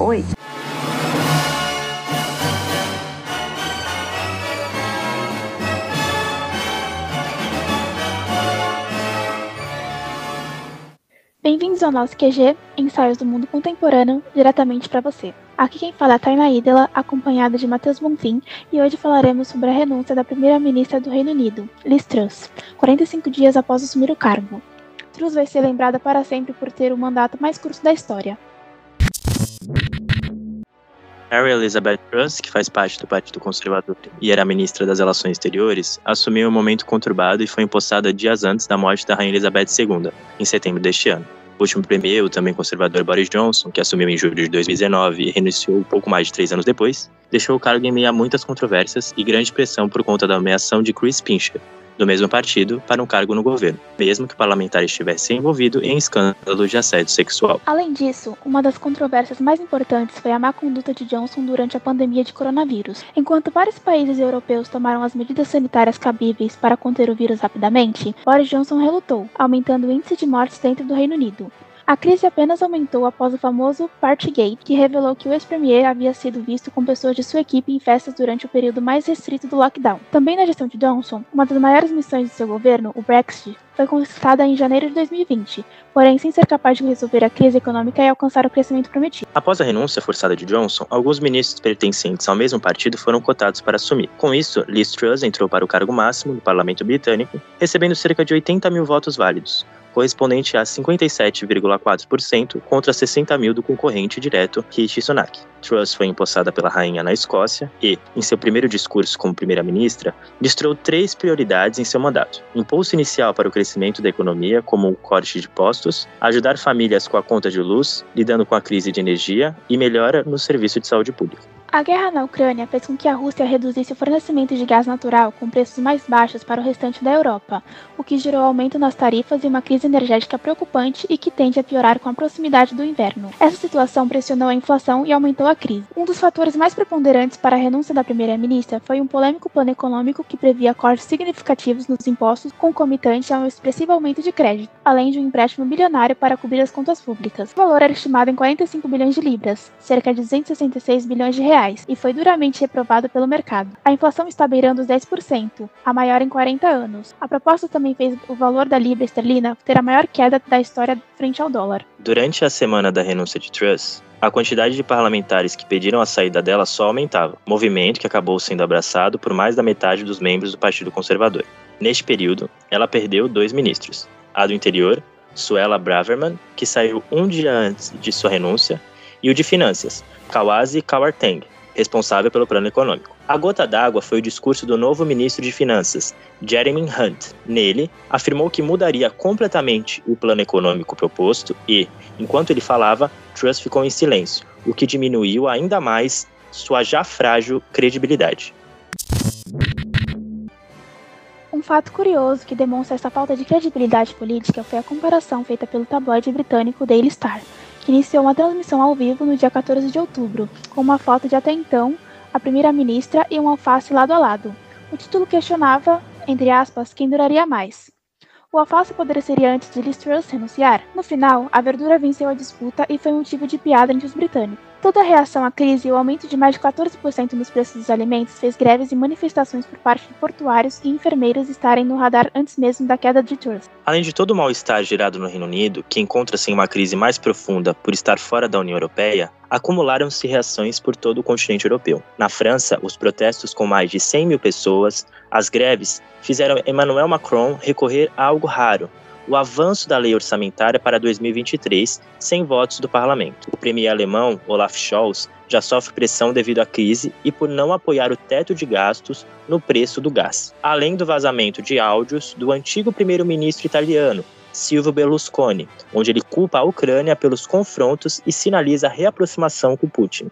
Oi. Bem-vindos ao nosso QG, Ensaios do Mundo Contemporâneo, diretamente para você. Aqui quem fala é Taina Idela, acompanhada de Matheus Bonfim, e hoje falaremos sobre a renúncia da primeira-ministra do Reino Unido, Liz Truss, 45 dias após assumir o cargo. Truss vai ser lembrada para sempre por ter o mandato mais curto da história. Mary Elizabeth Truss, que faz parte do Partido Conservador e era ministra das Relações Exteriores, assumiu um momento conturbado e foi empossada dias antes da morte da Rainha Elizabeth II, em setembro deste ano. Último premier, o também conservador Boris Johnson, que assumiu em julho de 2019 e renunciou pouco mais de três anos depois, deixou o cargo em meio a muitas controvérsias e grande pressão por conta da nomeação de Chris Pincher, do mesmo partido para um cargo no governo, mesmo que o parlamentar estivesse envolvido em escândalos de assédio sexual. Além disso, uma das controvérsias mais importantes foi a má conduta de Johnson durante a pandemia de coronavírus. Enquanto vários países europeus tomaram as medidas sanitárias cabíveis para conter o vírus rapidamente, Boris Johnson relutou, aumentando o índice de mortes dentro do Reino Unido. A crise apenas aumentou após o famoso Partygate, que revelou que o ex-premier havia sido visto com pessoas de sua equipe em festas durante o período mais restrito do lockdown. Também na gestão de Johnson, uma das maiores missões de seu governo, o Brexit, foi conquistada em janeiro de 2020, porém sem ser capaz de resolver a crise econômica e alcançar o crescimento prometido. Após a renúncia forçada de Johnson, alguns ministros pertencentes ao mesmo partido foram cotados para assumir. Com isso, Liz Truss entrou para o cargo máximo do parlamento britânico, recebendo cerca de 80 mil votos válidos, correspondente a 57,4% contra 60 mil do concorrente direto Rishi Sunak. Truss foi empossada pela rainha na Escócia e, em seu primeiro discurso como primeira-ministra, listrou três prioridades em seu mandato: impulso inicial para o crescimento da economia, como o corte de postos, ajudar famílias com a conta de luz, lidando com a crise de energia e melhora no serviço de saúde pública. A guerra na Ucrânia fez com que a Rússia reduzisse o fornecimento de gás natural com preços mais baixos para o restante da Europa, o que gerou aumento nas tarifas e uma crise energética preocupante e que tende a piorar com a proximidade do inverno. Essa situação pressionou a inflação e aumentou a crise. Um dos fatores mais preponderantes para a renúncia da primeira-ministra foi um polêmico plano econômico que previa cortes significativos nos impostos concomitante a um expressivo aumento de crédito, além de um empréstimo bilionário para cobrir as contas públicas. O valor era estimado em 45 bilhões de libras, cerca de 266 bilhões de reais reais e foi duramente reprovado pelo mercado. A inflação está beirando os 10%, a maior em 40 anos. A proposta também fez o valor da libra esterlina ter a maior queda da história frente ao dólar. Durante a semana da renúncia de Truss, a quantidade de parlamentares que pediram a saída dela só aumentava, movimento que acabou sendo abraçado por mais da metade dos membros do Partido Conservador. Neste período, ela perdeu dois ministros, a do interior, Suella Braverman, que saiu um dia antes de sua renúncia, e o de finanças, Kawazi Kawarteng, responsável pelo plano econômico. A gota d'água foi o discurso do novo ministro de Finanças, Jeremy Hunt. Nele, afirmou que mudaria completamente o plano econômico proposto e, enquanto ele falava, Truss ficou em silêncio, o que diminuiu ainda mais sua já frágil credibilidade. Um fato curioso que demonstra essa falta de credibilidade política foi a comparação feita pelo tabloide britânico Daily Star, que iniciou uma transmissão ao vivo no dia 14 de outubro, com uma foto de até então a primeira-ministra e um alface lado a lado. O título questionava, entre aspas, quem duraria mais. O alface ser antes de Liz Truss renunciar. No final, a verdura venceu a disputa e foi motivo de piada entre os britânicos. Toda a reação à crise e o aumento de mais de 14% nos preços dos alimentos fez greves e manifestações por parte de portuários e enfermeiros estarem no radar antes mesmo da queda de Truss. Além de todo o mal-estar gerado no Reino Unido, que encontra-se em uma crise mais profunda por estar fora da União Europeia, acumularam-se reações por todo o continente europeu. Na França, os protestos com mais de 100 mil pessoas, as greves, fizeram Emmanuel Macron recorrer a algo raro, o avanço da lei orçamentária para 2023 sem votos do parlamento. O premier alemão Olaf Scholz já sofre pressão devido à crise e por não apoiar o teto de gastos no preço do gás, além do vazamento de áudios do antigo primeiro-ministro italiano Silvio Berlusconi, onde ele culpa a Ucrânia pelos confrontos e sinaliza a reaproximação com Putin.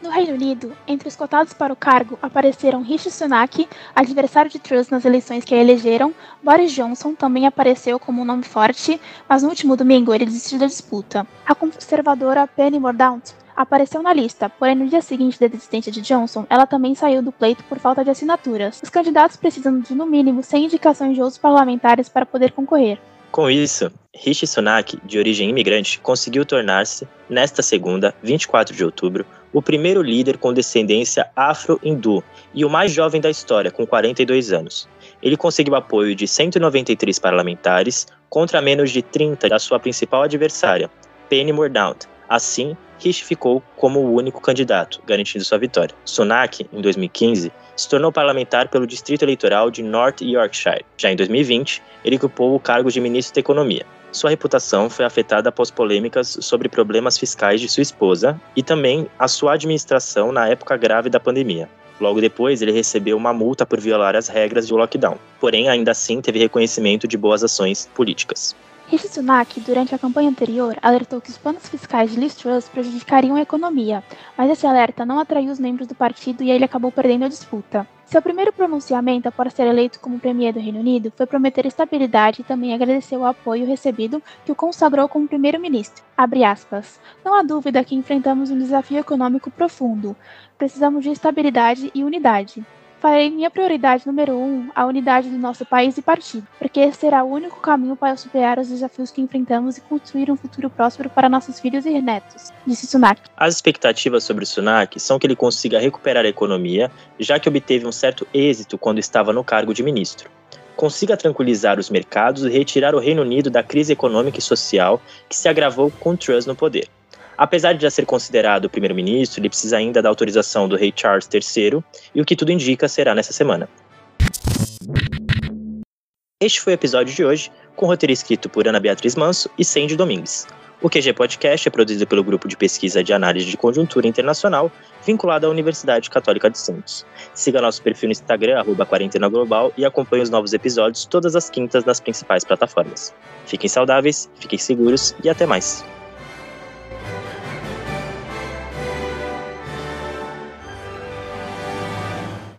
No Reino Unido, entre os cotados para o cargo apareceram Rishi Sunak, adversário de Truss nas eleições que a elegeram. Boris Johnson também apareceu como um nome forte, mas no último domingo ele desistiu da disputa. A conservadora Penny Mordaunt apareceu na lista, porém no dia seguinte da desistência de Johnson, ela também saiu do pleito por falta de assinaturas. Os candidatos precisam de no mínimo 100 indicações de outros parlamentares para poder concorrer. Com isso, Rishi Sunak, de origem imigrante, conseguiu tornar-se, nesta segunda, 24 de outubro, o primeiro líder com descendência afro-hindu e o mais jovem da história, com 42 anos. Ele conseguiu apoio de 193 parlamentares contra menos de 30 da sua principal adversária, Penny Mordaunt. Assim, Rishi ficou como o único candidato, garantindo sua vitória. Sunak, em 2015, se tornou parlamentar pelo distrito eleitoral de North Yorkshire. Já em 2020, ele ocupou o cargo de ministro da Economia. Sua reputação foi afetada após polêmicas sobre problemas fiscais de sua esposa e também a sua administração na época grave da pandemia. Logo depois, ele recebeu uma multa por violar as regras do lockdown, porém, ainda assim, teve reconhecimento de boas ações políticas. Rishi Sunak, durante a campanha anterior, alertou que os planos fiscais de Liz Truss prejudicariam a economia, mas esse alerta não atraiu os membros do partido e ele acabou perdendo a disputa. Seu primeiro pronunciamento após ser eleito como premier do Reino Unido foi prometer estabilidade e também agradecer o apoio recebido que o consagrou como primeiro-ministro. Não há dúvida que enfrentamos um desafio econômico profundo. Precisamos de estabilidade e unidade. Farei minha prioridade número um a unidade do nosso país e partido, porque esse será o único caminho para superar os desafios que enfrentamos e construir um futuro próspero para nossos filhos e netos, disse Sunak. As expectativas sobre Sunak são que ele consiga recuperar a economia, já que obteve um certo êxito quando estava no cargo de ministro. Consiga tranquilizar os mercados e retirar o Reino Unido da crise econômica e social que se agravou com Truss no poder. Apesar de já ser considerado primeiro-ministro, ele precisa ainda da autorização do rei Charles III, e o que tudo indica será nessa semana. Este foi o episódio de hoje, com roteiro escrito por Ana Beatriz Manso e Sandy Domingues. O QG Podcast é produzido pelo Grupo de Pesquisa de Análise de Conjuntura Internacional, vinculado à Universidade Católica de Santos. Siga nosso perfil no Instagram, arroba Quarentena Global, e acompanhe os novos episódios todas as quintas nas principais plataformas. Fiquem saudáveis, fiquem seguros e até mais!